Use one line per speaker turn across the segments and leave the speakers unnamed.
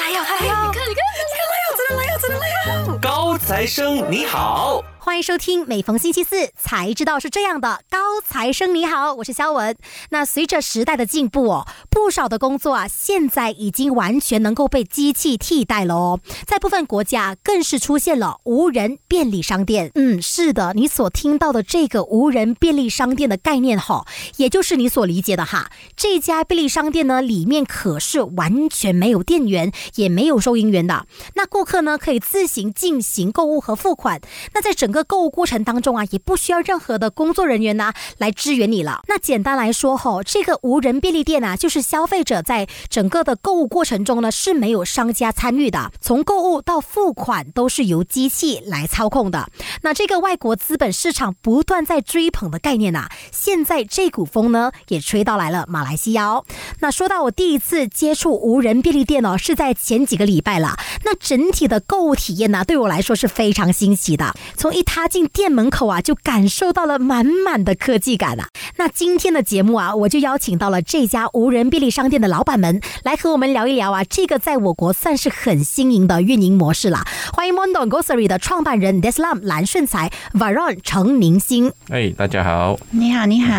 来哟，来哟！你看，你看，你看来哟，真的来哟，真的来哟！
高材生你好。
欢迎收听，每逢星期四才知道是这样的。高材生你好，我是肖文。那随着时代的进步哦，不少的工作啊，现在已经完全能够被机器替代了哦。在部分国家，更是出现了无人便利商店。嗯，是的，你所听到的这个无人便利商店的概念哈，也就是你所理解的哈。这家便利商店呢，里面可是完全没有店员，也没有收银员的。那顾客呢，可以自行进行购物和付款。那在整个购物过程当中啊，也不需要任何的工作人员呢来支援你了。那简单来说哈，这个无人便利店啊，就是消费者在整个的购物过程中呢是没有商家参与的，从购物到付款都是由机器来操控的。那这个外国资本市场不断在追捧的概念呐，现在这股风呢也吹到来了马来西亚。哦。那说到我第一次接触无人便利店哦，是在前几个礼拜了。那整体的购物体验呢，对我来说是非常新奇的。从一踏进店门口啊，就感受到了满满的科技感啊。那今天的节目啊，我就邀请到了这家无人便利商店的老板们来和我们聊一聊啊，这个在我国算是很新颖的运营模式啦。欢迎 Mondo Grocery 的创办人 Deslam 蓝顺才，Varon 程明星。
哎，大家好，
你好，你好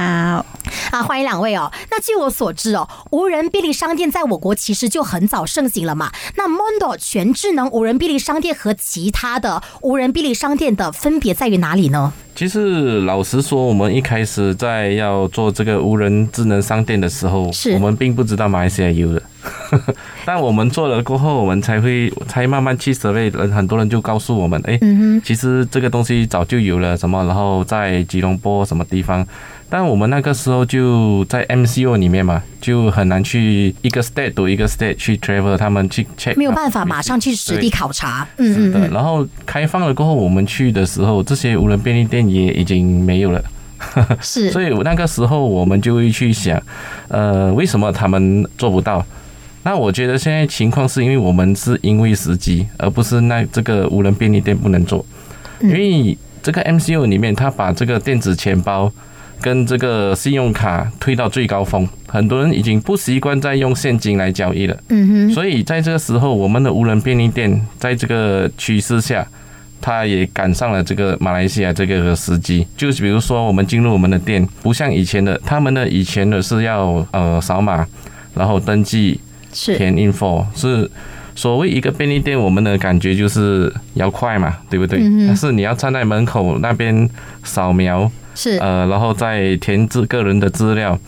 啊，欢迎两位哦。那据我所知哦，无人便利商店在我国其实就很早盛行了嘛。那 Mondo 全智能无人便利商店和其他的无人便利商店的分分别在于哪里呢？
其实老实说，我们一开始在要做这个无人智能商店的时候，我们并不知道马来西亚有的。但我们做了过后，我们才会才慢慢去设备人，很多人就告诉我们，哎，其实这个东西早就有了什么，然后在吉隆坡什么地方。但我们那个时候就在 MCO 里面嘛，就很难去一个 state 读一个 state 去 travel，他们去 check
没有办法马上去实地考察。
嗯嗯。然后开放了过后，我们去的时候，这些无人便利店也已经没有了。
是。
所以那个时候我们就会去想，呃，为什么他们做不到？那我觉得现在情况是因为我们是因为时机，而不是那这个无人便利店不能做。因为这个 MCU 里面，他把这个电子钱包。跟这个信用卡推到最高峰，很多人已经不习惯再用现金来交易了。嗯哼，所以在这个时候，我们的无人便利店在这个趋势下，它也赶上了这个马来西亚这个时机。就是比如说，我们进入我们的店，不像以前的，他们的以前的是要呃扫码，然后登记，填 info，是所谓一个便利店，我们的感觉就是要快嘛，对不对？但是你要站在门口那边扫描。
是
呃，然后再填自个人的资料，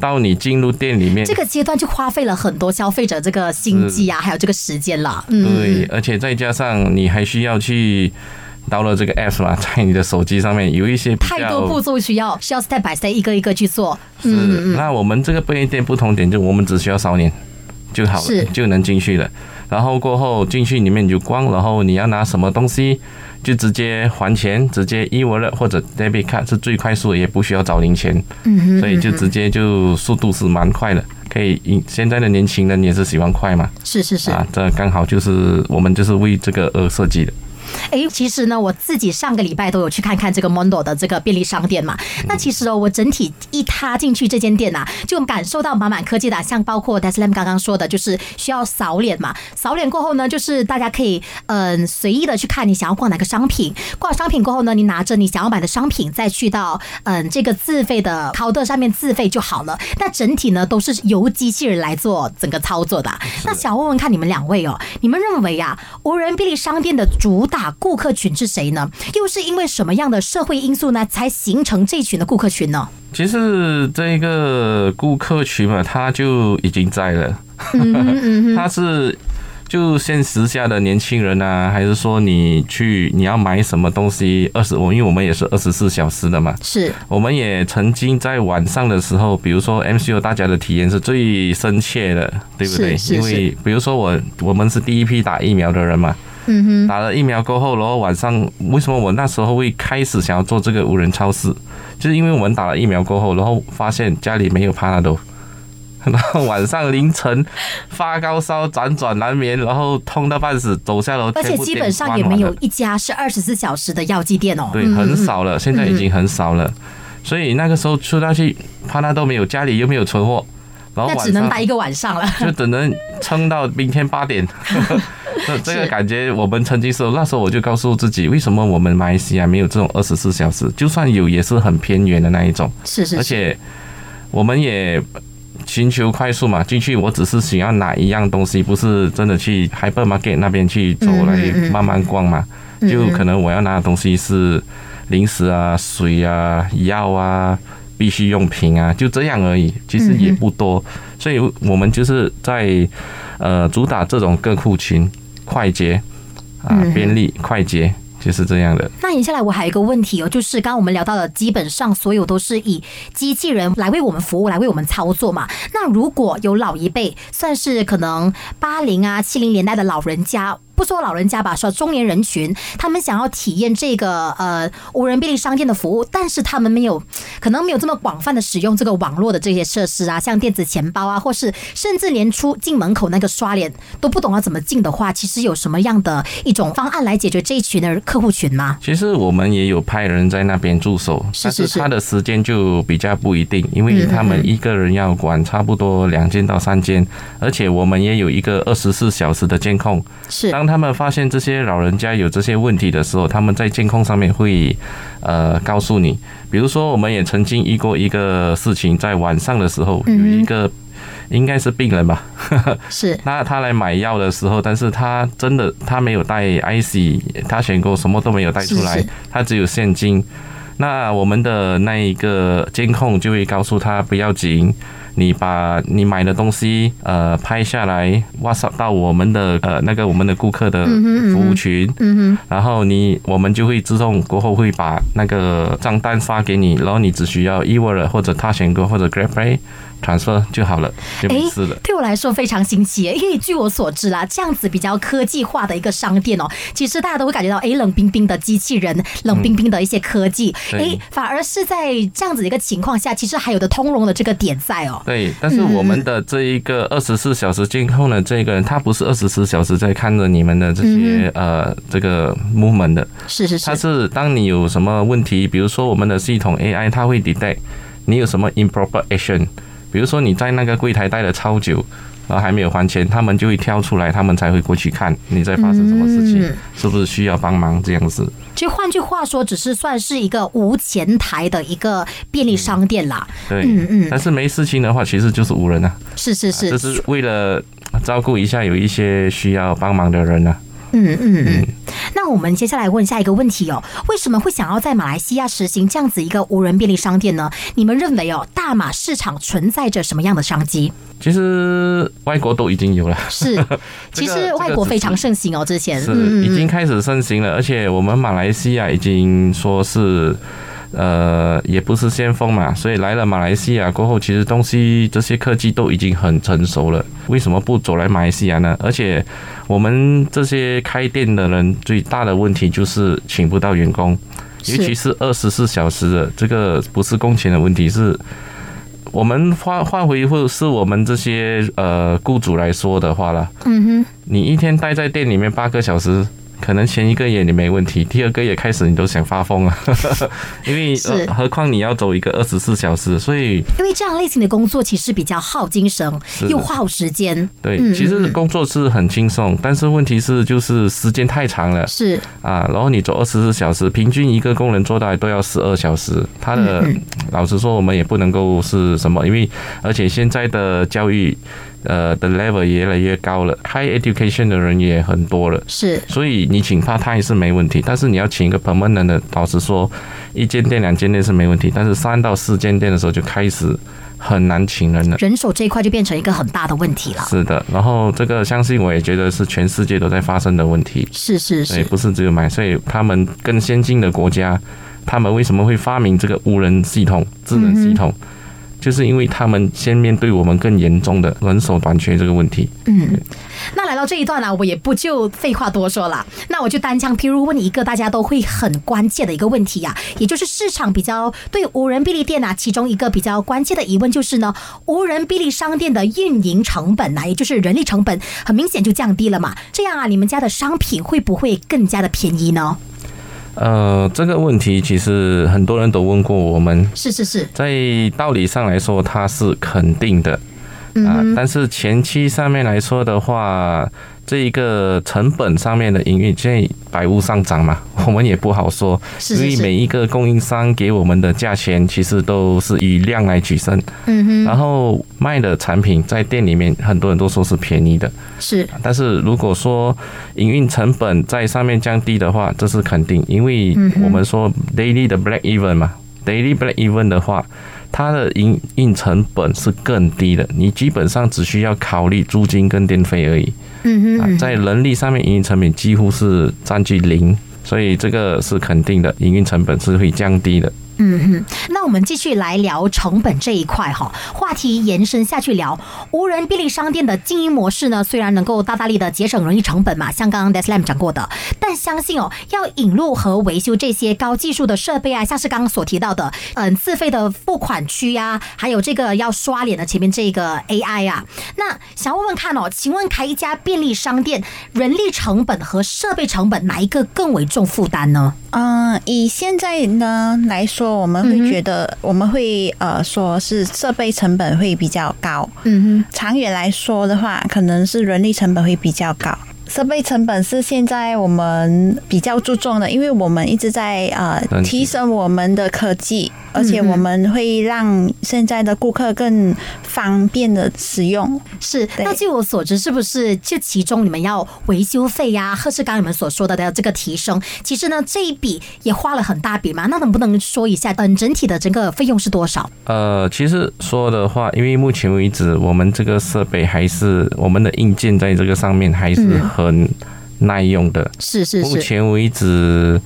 到你进入店里面，
这个阶段就花费了很多消费者这个心机啊，还有这个时间了。
对，而且再加上你还需要去到了这个 app 嘛，在你的手机上面有一些
太多步骤需要需要 step by step 一个一个去做。
是，那我们这个便利店不同点就我们只需要扫脸就好了，就能进去了。然后过后进去里面就光，然后你要拿什么东西。就直接还钱，直接 e wallet 或者 debit card 是最快速，也不需要找零钱，嗯所以就直接就速度是蛮快的，可以。现在的年轻人也是喜欢快嘛，
是是是
啊，这刚好就是我们就是为这个而设计的。
哎，其实呢，我自己上个礼拜都有去看看这个 Mondo 的这个便利商店嘛。那其实哦，我整体一踏进去这间店呐，就感受到满满科技的，像包括 Deslam 刚刚说的，就是需要扫脸嘛。扫脸过后呢，就是大家可以嗯随意的去看你想要逛哪个商品，逛商品过后呢，你拿着你想要买的商品，再去到嗯这个自费的 counter 上面自费就好了。那整体呢都是由机器人来做整个操作的。那想问问看你们两位哦，你们认为呀，无人便利商店的主打顾客群是谁呢？又是因为什么样的社会因素呢，才形成这群的顾客群呢？
其实这个顾客群嘛，他就已经在了。他是就现时下的年轻人啊，还是说你去你要买什么东西？二十我因为我们也是二十四小时的嘛，
是
我们也曾经在晚上的时候，比如说 MCO，大家的体验是最深切的，对不对？因为比如说我我们是第一批打疫苗的人嘛。嗯哼，打了疫苗过后，然后晚上为什么我那时候会开始想要做这个无人超市？就是因为我们打了疫苗过后，然后发现家里没有帕拉多，然后晚上凌晨发高烧、辗转难眠，然后痛到半死，走下楼，
而且基本上也没有一家是二十四小时的药剂店哦。
对，很少了，现在已经很少了。所以那个时候出到去，帕那都没有，家里又没有存货。
那只能待一个晚上了，
就只能撑到明天八点。这 这个感觉，我们曾经说，那时候我就告诉自己，为什么我们马来西亚没有这种二十四小时？就算有，也是很偏远的那一种。
是是是，
而且我们也寻求快速嘛，进去我只是想要拿一样东西，不是真的去 hypermarket 那边去走来慢慢逛嘛。
嗯
就可能我要拿的东西是零食啊、水啊、药啊、必需用品啊，就这样而已，其实也不多。所以我们就是在呃主打这种各户群快捷啊
嗯、
便利、快捷，就是这样的。
那接下来我还有一个问题哦，就是刚刚我们聊到的，基本上所有都是以机器人来为我们服务，来为我们操作嘛。那如果有老一辈，算是可能八零啊、七零年代的老人家。不说老人家吧，说中年人群，他们想要体验这个呃无人便利商店的服务，但是他们没有可能没有这么广泛的使用这个网络的这些设施啊，像电子钱包啊，或是甚至连出进门口那个刷脸都不懂要怎么进的话，其实有什么样的一种方案来解决这一群的客户群吗？
其实我们也有派人在那边驻守，但
是
他的时间就比较不一定，因为他们一个人要管差不多两间到三间，而且我们也有一个二十四小时的监控。
是
当他们发现这些老人家有这些问题的时候，他们在监控上面会呃告诉你。比如说，我们也曾经遇过一个事情，在晚上的时候有一个应该是病人吧，
是
那他来买药的时候，但是他真的他没有带 IC，他选购什么都没有带出来
是是，
他只有现金。那我们的那一个监控就会告诉他不要紧，你把你买的东西呃拍下来，WhatsApp 到我们的呃那个我们的顾客的服务群，
嗯
然后你我们就会自动过后会把那个账单发给你，然后你只需要 e w a l 或者他选购或者 GrabPay transfer 就好了，就没事了。
对我来说非常新奇耶，因为据我所知啦，这样子比较科技化的一个商店哦，其实大家都会感觉到，哎，冷冰冰的机器人，冷冰冰的一些科技，
对。
哎，反而是在这样子的一个情况下，其实还有的通融的这个点在哦。
对，但是我们的这一个二十四小时监控的这个人，他不是二十四小时在看着你们的这些、呃这个 movement 的，
是是是。
他
是，
是当你有什么问题，比如说我们的系统 AI，它会 detect 你有什么 improper action，比如说你在那个柜台待了超久。然后还没有还钱，他们就会跳出来，他们才会过去看你在发生什么事情，
嗯
是不是需要帮忙这样子。
其实换句话说，只是算是一个无前台的一个便利商店啦。
对，
嗯嗯
但是没事情的话，其实就是无人啊，
是是是
这，是为了照顾一下有一些需要帮忙的人啊。
嗯嗯嗯。那我们接下来问下一个问题哦，为什么会想要在马来西亚实行这样子一个无人便利商店呢？你们认为哦，大马市场存在着什么样的商机？
其实外国都已经有了，
是，其实外国非常盛行哦，之前
是
嗯
已经开始盛行了，而且我们马来西亚已经说是。呃，也不是先锋嘛，所以来了马来西亚过后，其实东西这些科技都已经很成熟了。为什么不走来马来西亚呢？而且我们这些开店的人最大的问题就是请不到员工，尤其是二十四小时的，这个不是工钱的问题，是我们换换回或是我们这些呃雇主来说的话啦，
嗯哼，
你一天待在店里面八个小时，可能前一个月你没问题，第二个月开始你都想发疯了，因为、
是。
呃、何况你要走一个二十四小时，所以
因为这样类型的工作其实比较耗精神，又耗时间，
对，
嗯
其实
嗯
工作是很轻松，但是问题是就是时间太长了。
是。
啊，然后你走二十四小时，平均一个工人做到都要十二小时，他的、
嗯。
老实说我们也不能够是什么，因为而且现在的教育呃的 level 也越来越高了，high education 的人也很多了。
是，
所以你请 part time 是没问题，但是你要请一个 permanent 的，老实说，一间店、两间店是没问题，但是三到四间店的时候就开始很难请人了。
人手这一块就变成一个很大的问题了。
是的，然后这个相信我也觉得是全世界都在发生的问题，
是是
对，
是，
不是只有买，所以他们更先进的国家，他们为什么会发明这个无人系统、智能系统？就是因为他们先面对我们更严重的人手短缺这个问题。
嗯。那来到这一段呢、我也不就废话多说了，那我就单枪匹如问你一个大家都会很关切的一个问题呀、也就是市场比较对无人便利店啊，其中一个比较关切的疑问就是呢，无人便利商店的运营成本啊，也就是人力成本，很明显就降低了嘛。这样啊，你们家的商品会不会更加的便宜呢？
呃，这个问题其实很多人都问过我们，
是是是，
在道理上来说，它是肯定的。啊，但是前期上面来说的话，这一个成本上面的营运，现在百物上涨嘛，我们也不好说，
是是是。
因为每一个供应商给我们的价钱其实都是以量来取胜，
嗯哼，
然后卖的产品在店里面很多人都说是便宜的，
是。
但是如果说营运成本在上面降低的话，这是肯定，因为我们说 daily 的 break even 嘛，daily break even 的话，它的营运成本是更低的，你基本上只需要考虑租金跟电费而已。
嗯哼，
啊，在人力上面营运成本几乎是占据零，所以这个是肯定的，营运成本是会降低的。
嗯哼，那我们继续来聊成本这一块哈，话题延伸下去聊无人便利商店的经营模式呢，虽然能够大大力的节省人力成本嘛，像刚刚 Deslam 讲过的，但相信哦，要引入和维修这些高技术的设备啊，像是刚刚所提到的，嗯，自费的付款区呀、还有这个要刷脸的前面这个 AI 啊，那想问问看哦，请问开一家便利商店，人力成本和设备成本哪一个更为重负担呢？
嗯，以现在呢来说，我们会觉得我们会呃说是设备成本会比较高。
嗯哼
长远来说的话，可能是人力成本会比较高。设备成本是现在我们比较注重的，因为我们一直在呃提升我们的科技，而且我们会让现在的顾客更方便的使用。
是，那据我所知，是不是就其中你们要维修费呀，或是刚刚你们所说的的这个提升，其实呢这一笔也花了很大笔嘛？那能不能说一下，嗯，整体的整个费用是多少？
呃，其实说的话，因为目前为止，我们这个设备还是我们的硬件在这个上面还是很耐用的。
是是是，
目前为止，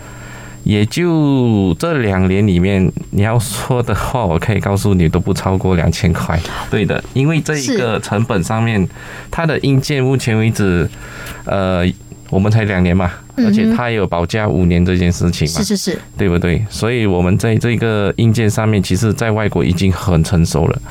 也就这两年里面，你要说的话，我可以告诉你都不超过两千块。对的，因为这一个成本上面，它的硬件目前为止，呃，我们才两年嘛，而且它也有保价五年这件事情嘛
是，是是，
对不对？所以我们在这个硬件上面，其实在外国已经很成熟了。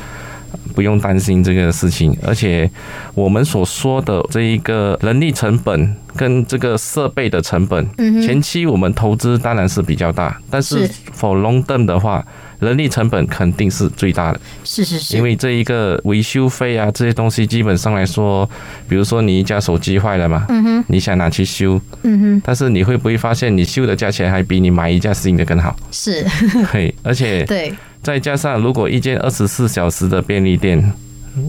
不用担心这个事情，而且我们所说的这一个人力成本跟这个设备的成本，嗯前期我们投资当然是比较大，但是
是。
for long term 的话，人力成本肯定是最大的，
是是是，
因为这一个维修费啊这些东西，基本上来说，比如说你一家手机坏了嘛，嗯哼。你想拿去修，
嗯哼，
但是你会不会发现你修的价钱还比你买一架新的更好？
是。
嘿，而且
对，
再加上，如果一间二十四小时的便利店，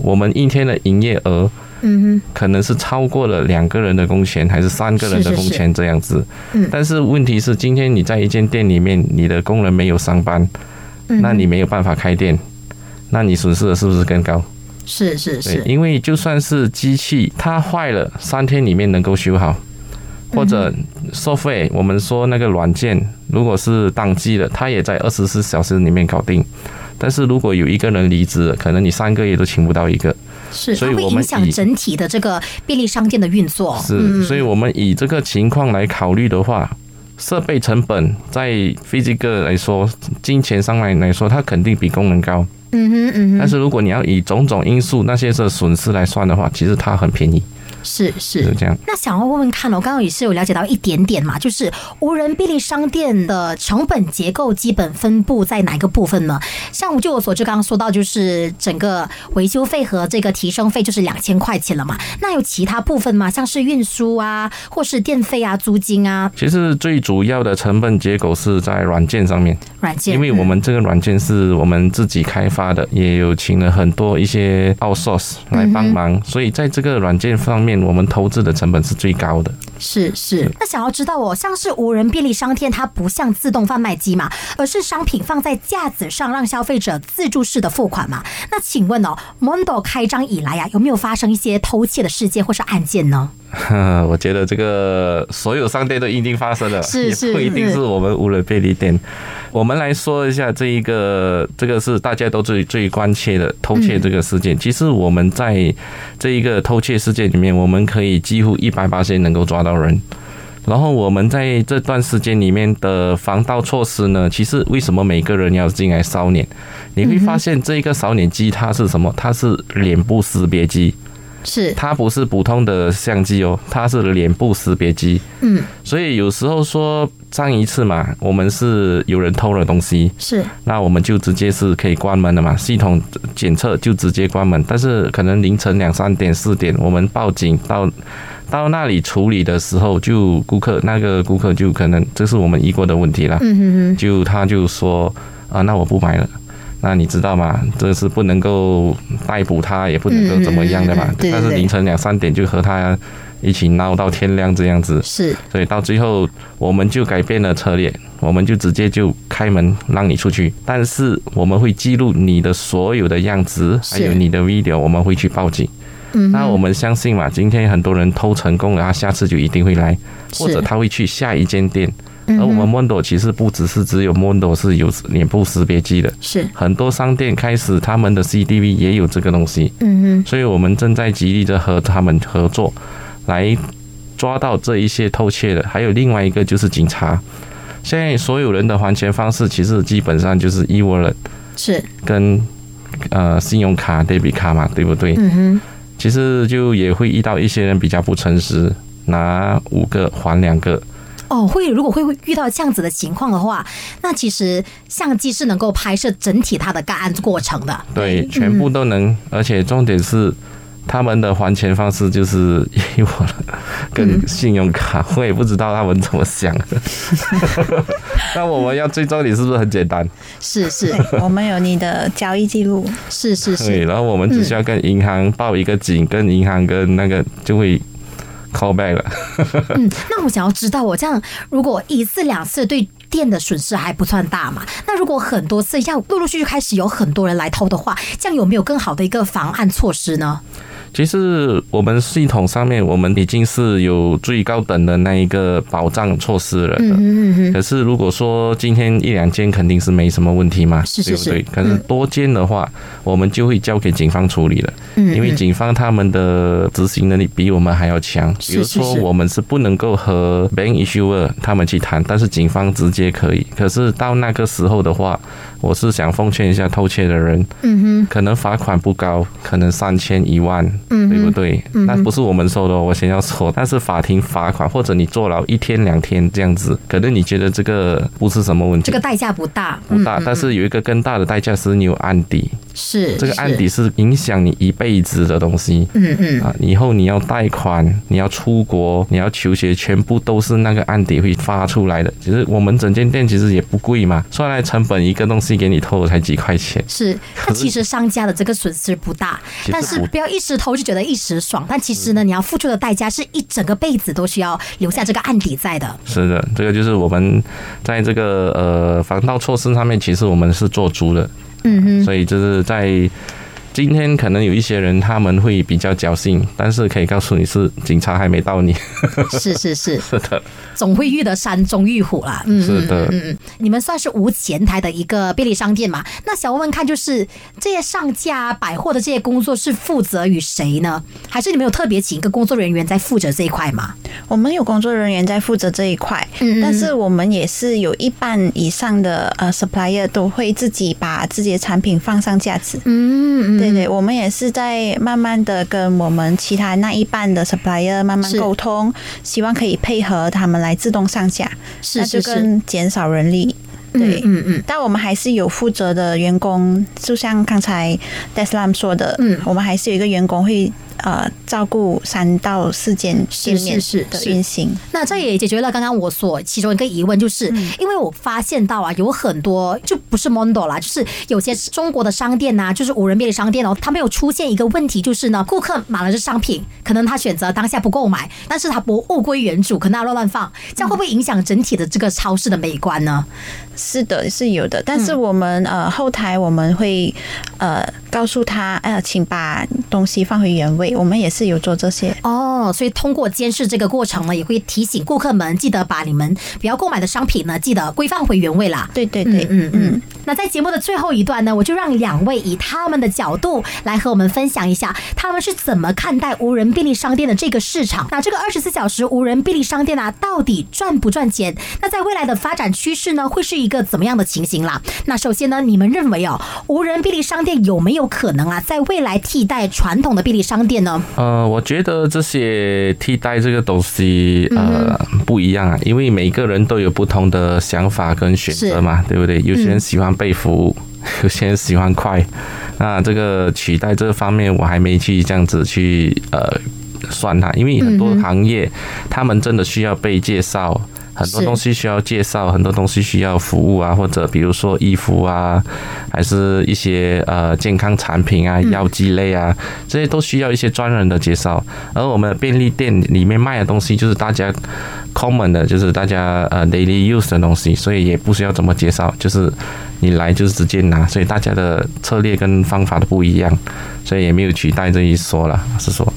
我们一天的营业额
嗯哼。
可能是超过了两个人的工钱，还是三个人的工钱这样子。
嗯。
但是问题是，今天你在一间店里面，你的工人没有上班，
哼，
那你没有办法开店，那你损失的是不是更高？
是是
对，
是，
因为就算是机器它坏了，三天里面能够修好，或者收费，我们说那个软件，如果是宕机的，它也在二十四小时里面搞定。但是如果有一个人离职，可能你三个月都请不到一个。
是，
所以
会影响
我们以
整体的这个便利商店的运作。
是，所以我们以这个情况来考虑的话，设备成本在 physical 来说，金钱上来来说，它肯定比功能高。
嗯哼嗯哼，
但是如果你要以种种因素那些是损失来算的话，其实它很便宜，
是是
是这样。
那想要问问看哦，刚刚也是有了解到一点点嘛，就是无人便利商店的成本结构基本分布在哪个部分呢？像我就我所知，刚刚说到就是整个维修费和这个提升费就是两千块钱了嘛。那有其他部分吗？像是运输啊，或是电费啊、租金啊、
其实最主要的成本结构是在软件上面，
软件？
因为我们这个软件是我们自己开发的，也有请了很多一些 outsource 来帮忙，所以在这个软件方面，我们投资的成本是最高的。
是是，那想要知道哦，像是无人便利商店，它不像自动贩卖机嘛，而是商品放在架子上，让消费者自助式的付款嘛。那请问哦，Mondo 开张以来呀、有没有发生一些偷窃的事件或是案件呢？
我觉得这个所有商店都一定发生了，
是是
也不一定是我们无人便利店。我们来说一下这一个，这个是大家都最最关切的偷窃这个事件。其实我们在这一个偷窃事件里面，我们可以几乎一百八十能够抓到人。然后我们在这段时间里面的防盗措施呢，其实为什么每个人要进来扫脸？你会发现这一个扫脸机它是什么？它是脸部识别机。
是，
它不是普通的相机哦，它是脸部识别机。
嗯，
所以有时候说上一次嘛，我们是有人偷了东西，
是，
那我们就直接是可以关门的嘛，系统检测就直接关门。但是可能凌晨两三点、四点，我们报警到到那里处理的时候，就顾客那个顾客就可能这是我们遇过的问题了，
嗯哼哼，
就他就说啊，那我不买了。那你知道吗？这是不能够逮捕他，也不能够怎么样的嘛
嗯嗯嗯。对对
但是凌晨两三点就和他一起闹到天亮这样子，
是，
所以到最后我们就改变了策略，我们就直接就开门让你出去，但是我们会记录你的所有的样子，还有你的 video，我们会去报警。
嗯，
那我们相信嘛，今天很多人偷成功了，他下次就一定会来，或者他会去下一间店。
嗯
而我们 Mondo 其实不只是只有 Mondo 是有脸部识别机的，
是，
很多商店开始他们的 CDV 也有这个东西，
嗯哼，
所以我们正在极力的和他们合作，来抓到这一些偷窃的。还有另外一个就是警察，现在所有人的还钱方式其实基本上就是 e-wallet
是，
跟呃信用卡、debit 卡嘛，对不对？
嗯哼，
其实就也会遇到一些人比较不诚实，拿五个还两个。
哦，会如果会会遇到这样子的情况的话，那其实相机是能够拍摄整体它的干案过程的。
对，全部都能，而且重点是他们的还钱方式就是以我跟信用卡，我也不知道他们怎么想的。那我们要追踪你是不是很简单？
是是
我们有你的交易记录，
是是
对，
是，
然后我们只需要跟银行报一个警，跟银行跟那个就会 call back 了。
嗯，那我想要知道，我这样如果一次两次对店的损失还不算大嘛？那如果很多次要陆陆续续开始有很多人来偷的话，这样有没有更好的一个防案措施呢？
其实我们系统上面，我们已经是有最高等的那一个保障措施了的。
嗯嗯嗯
可是如果说今天一两间肯定是没什么问题嘛，
是是
对不对？可是多间的话，我们就会交给警方处理了，
嗯，
因为警方他们的执行能力比我们还要强。
是
比如说，
是是
我们是不能够和 bank issuer 他们去谈，但是警方直接可以。可是到那个时候的话，我是想奉劝一下偷窃的人，
嗯哼，
可能罚款不高，可能三千一万，
嗯
对不对？
嗯
那不是我们收的哦，我先要说，但是法庭罚款或者你坐牢一天两天这样子，可能你觉得这个不是什么问题，
这个代价不大，
不大，
嗯。
但是有一个更大的代价是你有案底，
是
这个案底，是影响你一辈子的东西。
嗯嗯，
啊，以后你要贷款，你要出国，你要求学，全部都是那个案底会发出来的。其实我们整间店其实也不贵嘛，算来成本一个东西给你偷才几块钱。
是。那其实商家的这个损失不大，但是不要一时偷就觉得一时爽，但其实呢，你要付出的代价是一整个辈子都需要留下这个案底在的。
是的，这个就是我们在这个呃防盗措施上面，其实我们是做足的，
嗯哼，
所以就是在。今天可能有一些人他们会比较侥幸，但是可以告诉你是警察还没到你。
是是是，
是 的，
总会遇得山中遇虎啦。嗯，
是的
嗯你们算是无前台的一个便利商店嘛？那想问问看，就是这些上架百货的这些工作是负责于谁呢？还是你们有特别请一个工作人员在负责这一块吗？
我们有工作人员在负责这一块，
嗯嗯
但是我们也是有一半以上的呃 supplier 都会自己把自己的产品放上架子。
嗯
对对，我们也是在慢慢的跟我们其他那一半的 supplier 慢慢沟通，希望可以配合他们来自动上架，
是
那就是
是，
更减少人力。对，
嗯嗯。
但我们还是有负责的员工，就像刚才 Deslam 说的，
嗯。
我们还是有一个员工会呃照顾三到四间
是
店面的
是是是
运行。
那这也解决了刚刚我所其中一个疑问，就是因为我发现到啊，有很多就不是 Mondo 啦，就是有些中国的商店呐、就是无人便利商店哦，他们有出现一个问题，就是呢，顾客买了这商品，可能他选择当下不购买，但是他不物归原主，可能他乱乱放，这样会不会影响整体的这个超市的美观呢？
是的，是有的，但是
嗯
我们、呃后台我们会呃告诉他，呃，请把东西放回原位，我们也是有做这些。
哦，所以通过监视这个过程呢，也会提醒顾客们记得把你们不要购买的商品呢，记得归放回原位啦。
对对对，
嗯嗯嗯。那在节目的最后一段呢，我就让两位以他们的角度来和我们分享一下，他们是怎么看待无人便利商店的这个市场。那这个二十四小时无人便利商店啊，到底赚不赚钱？那在未来的发展趋势呢，会是一个怎么样的情形啦？那首先呢，你们认为哦，无人便利商店有没有可能啊，在未来替代传统的便利商店呢？
呃，我觉得这些替代这个东西呃不一样啊，因为每个人都有不同的想法跟选择嘛，对不对？有些人喜欢被服务，有些人喜欢快。那这个取代这方面，我还没去这样子去呃算它，因为很多行业他们真的需要被介绍。很多东西需要介绍，很多东西需要服务啊，或者比如说衣服啊，还是一些呃健康产品啊、药剂类啊，这些都需要一些专人的介绍。而我们便利店里面卖的东西就是大家 common 的，就是大家呃 daily use 的东西，所以也不需要怎么介绍，就是你来就是直接拿，所以大家的策略跟方法都不一样，所以也没有取代这一说了，是说。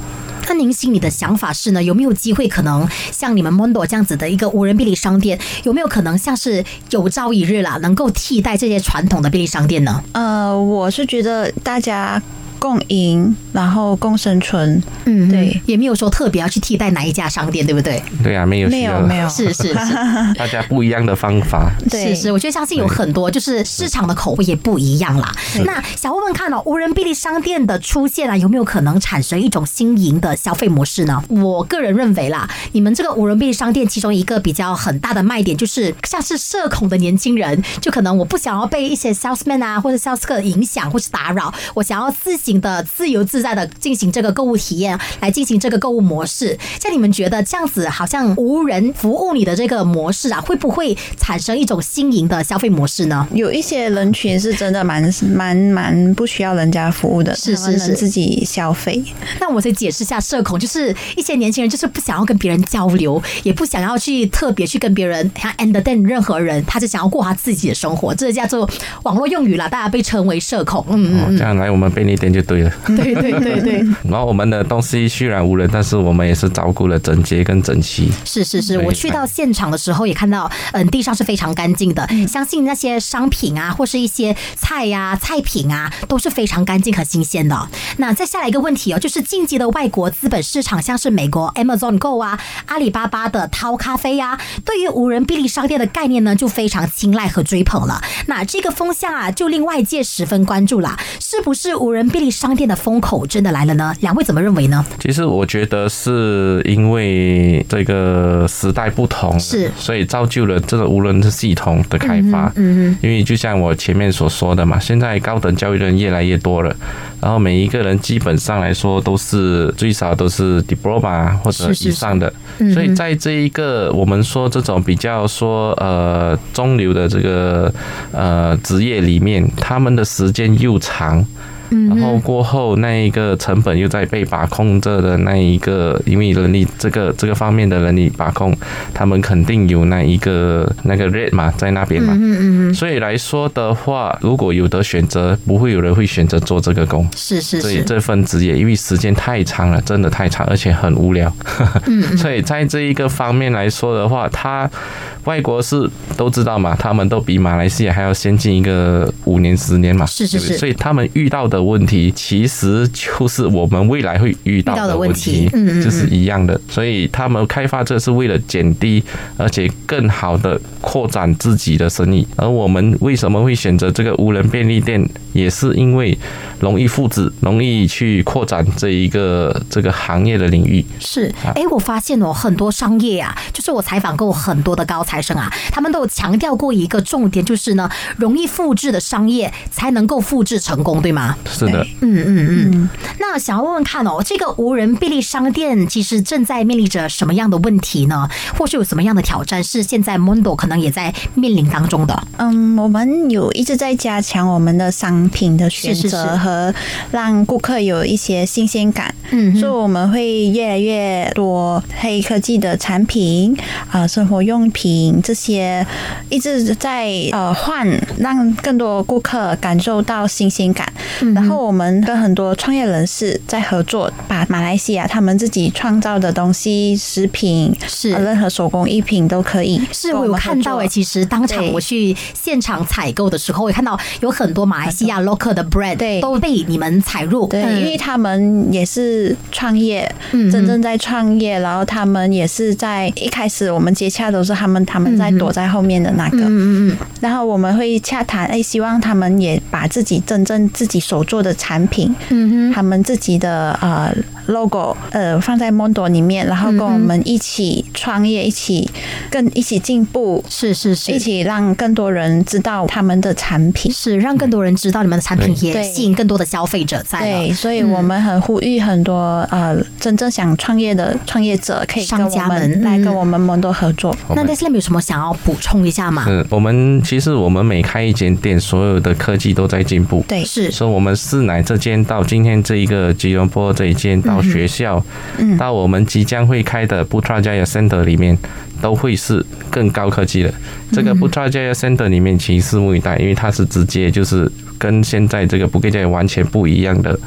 您心里的想法是呢？有没有机会可能像你们 Mondo 这样子的一个无人便利商店，有没有可能像是有朝一日啦，能够替代这些传统的便利商店呢？
呃，我是觉得大家。共赢，然后共生存，
嗯，
对，
也没有说特别要去替代哪一家商店，对不对？
对啊，没有，
没有，没有，
是是是，
大家不一样的方法，
是是，我觉得相信有很多，就是市场的口味也不一样啦。那想问问看哦，无人便利商店的出现啊，有没有可能产生一种新颖的消费模式呢？我个人认为啦，你们这个无人便利商店其中一个比较很大的卖点，就是像是社恐的年轻人，就可能我不想要被一些 salesman 啊或者 sales 客影响或是打扰，我想要自行的自由自在的进行这个购物体验，来进行这个购物模式。像你们觉得这样子，好像无人服务你的这个模式啊，会不会产生一种新颖的消费模式呢？
有一些人群是真的蛮蛮蛮不需要人家服务的，
是是是，
自己消费。
那我再解释一下，社恐就是一些年轻人就是不想要跟别人交流，也不想要去特别去跟别人像 entertain 任何人，他就想要过他自己的生活。这叫做网络用语了，大家被称为社恐。嗯
嗯嗯，这样来我们被你点就对了。
对对对对，
然后我们的东西虽然无人，但是我们也是照顾了整洁跟整齐。
是是是，我去到现场的时候也看到，嗯，地上是非常干净的。相信那些商品啊，或是一些菜呀、菜品啊，都是非常干净和新鲜的。那再下来一个问题哦，就是晋级的外国资本市场，像是美国 Amazon Go 啊、阿里巴巴的淘咖啡呀，对于无人便利商店的概念呢，就非常青睐和追捧了。那这个风向啊，就令外界十分关注了，是不是无人便利商店的？风口真的来了呢？两位怎么认为呢？
其实我觉得是因为这个时代不同，
是
所以造就了这个无人的系统的开发。
嗯
嗯，因为就像我前面所说的嘛，现在高等教育的人越来越多了，然后每一个人基本上来说都是最少都是 diploma 或者以上的，所以在这一个我们说这种比较说呃中流的这个呃职业里面，他们的时间又长。然后过后那一个成本又在被把控着的那一个，因为人力这个这个方面的人力把控，他们肯定有那一个那个 rate 嘛，在那边嘛。
嗯嗯嗯。
所以来说的话，如果有的选择，不会有人会选择做这个工。
是是是。
所以这份职业，因为时间太长了，真的太长，而且很无聊。
嗯。
所以在这一个方面来说的话，他外国是都知道嘛，他们都比马来西亚还要先进一个五年十年嘛。
是是是。
所以他们遇到的。问题其实就是我们未来会遇到的问题，就是一样的。所以他们开发这是为了减低，而且更好的扩展自己的生意。而我们为什么会选择这个无人便利店，也是因为容易复制，容易去扩展这一个这个行业的领域。
是，哎，我发现哦，很多商业啊，就是我采访过很多的高材生啊，他们都有强调过一个重点，就是呢，容易复制的商业才能够复制成功，对吗？
是的，
嗯嗯嗯。那想要问问看哦，这个无人便利商店其实正在面临着什么样的问题呢？或是有什么样的挑战是现在 Mondo 可能也在面临当中的？
嗯，我们有一直在加强我们的商品的选择和让顾客有一些新鲜感。
嗯，
所以我们会越来越多黑科技的产品啊，生活用品这些一直在呃换，让更多顾客感受到新鲜感。然后我们跟很多创业人士在合作，把马来西亚他们自己创造的东西、食品
是。
呃任何手工艺品都可以。
是我有看到哎、其实当场我去现场采购的时候，我看到有很多马来西亚 local 的 brand
对。
都被你们采入，
对，
嗯。
因为他们也是创业，
嗯
真正在创业，然后他们也是在一开始我们接洽都是他们他们在躲在后面的那个，
嗯嗯嗯，
然后我们会洽谈，哎，希望他们也把自己真正自己所做的产品，
嗯哼。
他们自己的呃 logo 呃放在 Mondo 里面，然后跟我们一起创业，一起更一起进步，
是是是，
一起让更多人知道他们的产品。
是让更多人知道你们的产品，也
对
吸引更多的消费者在
对，所以我们很呼吁很多呃真正想创业的创业者，可以跟我们来跟我们 Mondo 合作。
那 Deslam 有什么想要补充一下吗？
嗯，我们其实我们每开一间店，所有的科技都在进步。
对，
是。
所以，我们四奶这间到今天这一个吉隆坡这一间，到学校，
嗯
到我们即将会开的 Putrajaya Center 里面，都会是更高科技的。这个 Putrajaya Center 里面其实拭目以待，因为它是直接就是跟现在这个 b u k 完全不一样的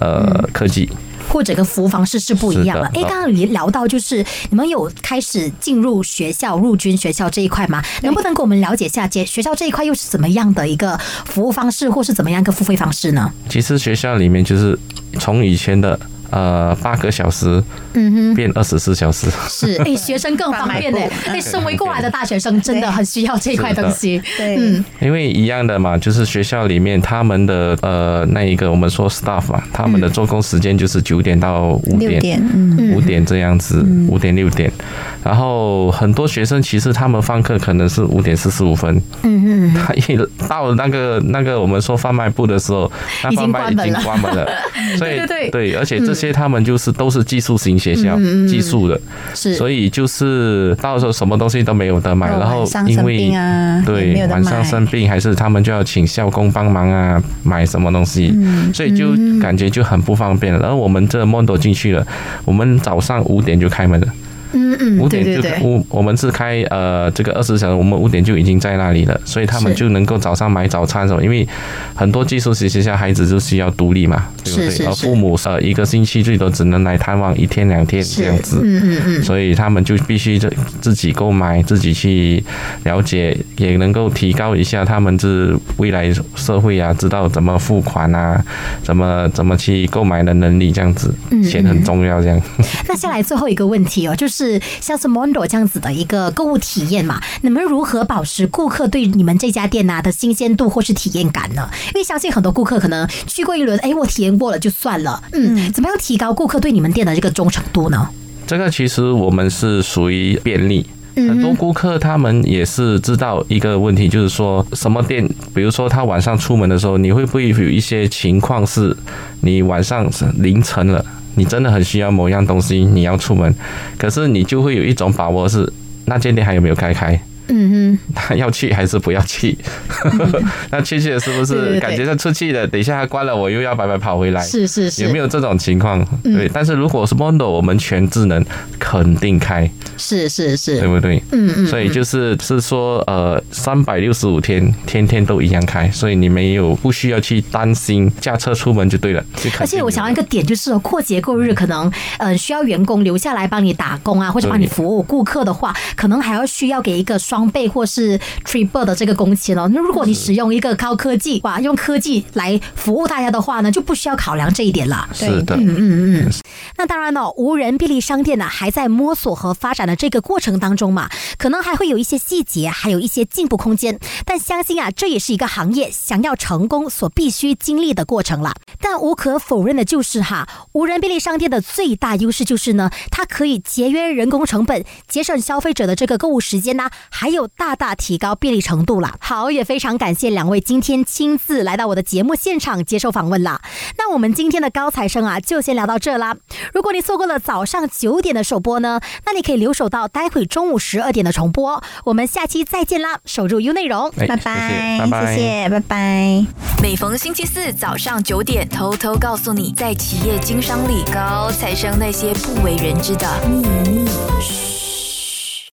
呃科技。
或者跟服务方式是不一样的。哎，刚刚你聊到就是你们有开始进入学校、入军学校这一块吗？能不能给我们了解一下，接学校这一块又是怎么样的一个服务方式，或是怎么样一个付费方式呢？
其实学校里面就是从以前的呃八个小时，
嗯哼。
变二十四小时。
是，哎，学生更方便呢。哎，身为过来的大学生，真的很需要这一块东西。
对。
嗯，
因为一样的嘛，就是学校里面他们的呃那一个我们说 staff 嘛，他们的做工时间就是九点到五点，
六点，嗯，
五点这样子，五点六点。然后很多学生其实他们放课可能是五点四十五分，
嗯嗯，
他一到了那个那个我们说贩卖部的时候，那
已经
贩卖已经
关门了。
关门了，所以
对对对。
而且这些他们就是都是技术型学校，寄宿的，
是，
所以就是到时候什么东西都没有得买，然后因为
啊，
对晚上生病，还是他们就要请校工帮忙啊，买什么东西，
嗯
所以就感觉就很不方便。然后我们这 Mondo 进去了，我们早上五点就开门了，
嗯嗯，
五点就五，我们是开呃这个二十小时，我们五点就已经在那里了，所以他们就能够早上买早餐什么，因为很多寄宿学学校孩子就需要独立嘛，对不对？而
是是是。
父母呃一个星期最多只能来探望一天两天这样子，
嗯嗯嗯，
所以他们就必须自自己购买，自己去了解，也能够提高一下他们是未来社会啊，知道怎么付款啊，怎么怎么去购买的能力，这样子，钱很重要，这样。
那下来最后一个问题哦，就是像是 Mondo 这样子的一个购物体验嘛，你们如何保持顾客对你们这家店呐、的新鲜度或是体验感呢？因为相信很多顾客可能去过一轮，哎，我体验过了就算了，嗯，怎么样提高顾客对你们店的这个忠诚度呢？
这个其实我们是属于便利。很多顾客他们也是知道一个问题，就是说什么店，比如说他晚上出门的时候，你会不会有一些情况是，你晚上凌晨了，你真的很需要某样东西，你要出门，可是你就会有一种把握是那间店还有没有开开，
嗯哼
他 要去还是不要去？那去去了是不是感觉他出去了？等一下他关了，我又要白白跑回来，？
是是是，
有没有这种情况？对，但是如果是 Mondo，我们全智能肯定开，
是是是，
对不对？
嗯嗯，
所以就是是说，呃，三百六十五天，天天都一样开，所以你没有不需要去担心驾车出门就对了。
而且我想要一个点，就是哦过节过日可能呃需要员工留下来帮你打工啊，或者帮你服务顾客的话，可能还要需要给一个双倍或是 triple 的这个工钱哦。那如果你使用一个高科技哇，用科技来服务大家的话呢，就不需要考量这一点了。
是的，
嗯嗯嗯。那当然哦，无人便利商店呢还在摸索和发展的这个过程当中嘛，可能还会有一些细节，还有一些进步空间。但相信啊，这也是一个行业想要成功所必须经历的过程了。但无可否认的就是哈，无人便利商店的最大优势就是呢，它可以节约人工成本，节省消费者的这个购物时间呐、还有大大提高便利程度啦。好，也非常感谢两位今天亲自来到我的节目现场接受访问啦。那我们今天的高材生啊，就先聊到这啦。如果你错过了早上九点的首播呢，那你可以留守到待会中午十二点的重播。我们下期再见啦，守住 U 内容。
哎
拜
谢谢
拜，
拜拜，
谢谢，拜拜。
每逢星期四早上九点，偷偷告诉你，在企业经商里，高材生那些不为人知的秘密。嘘。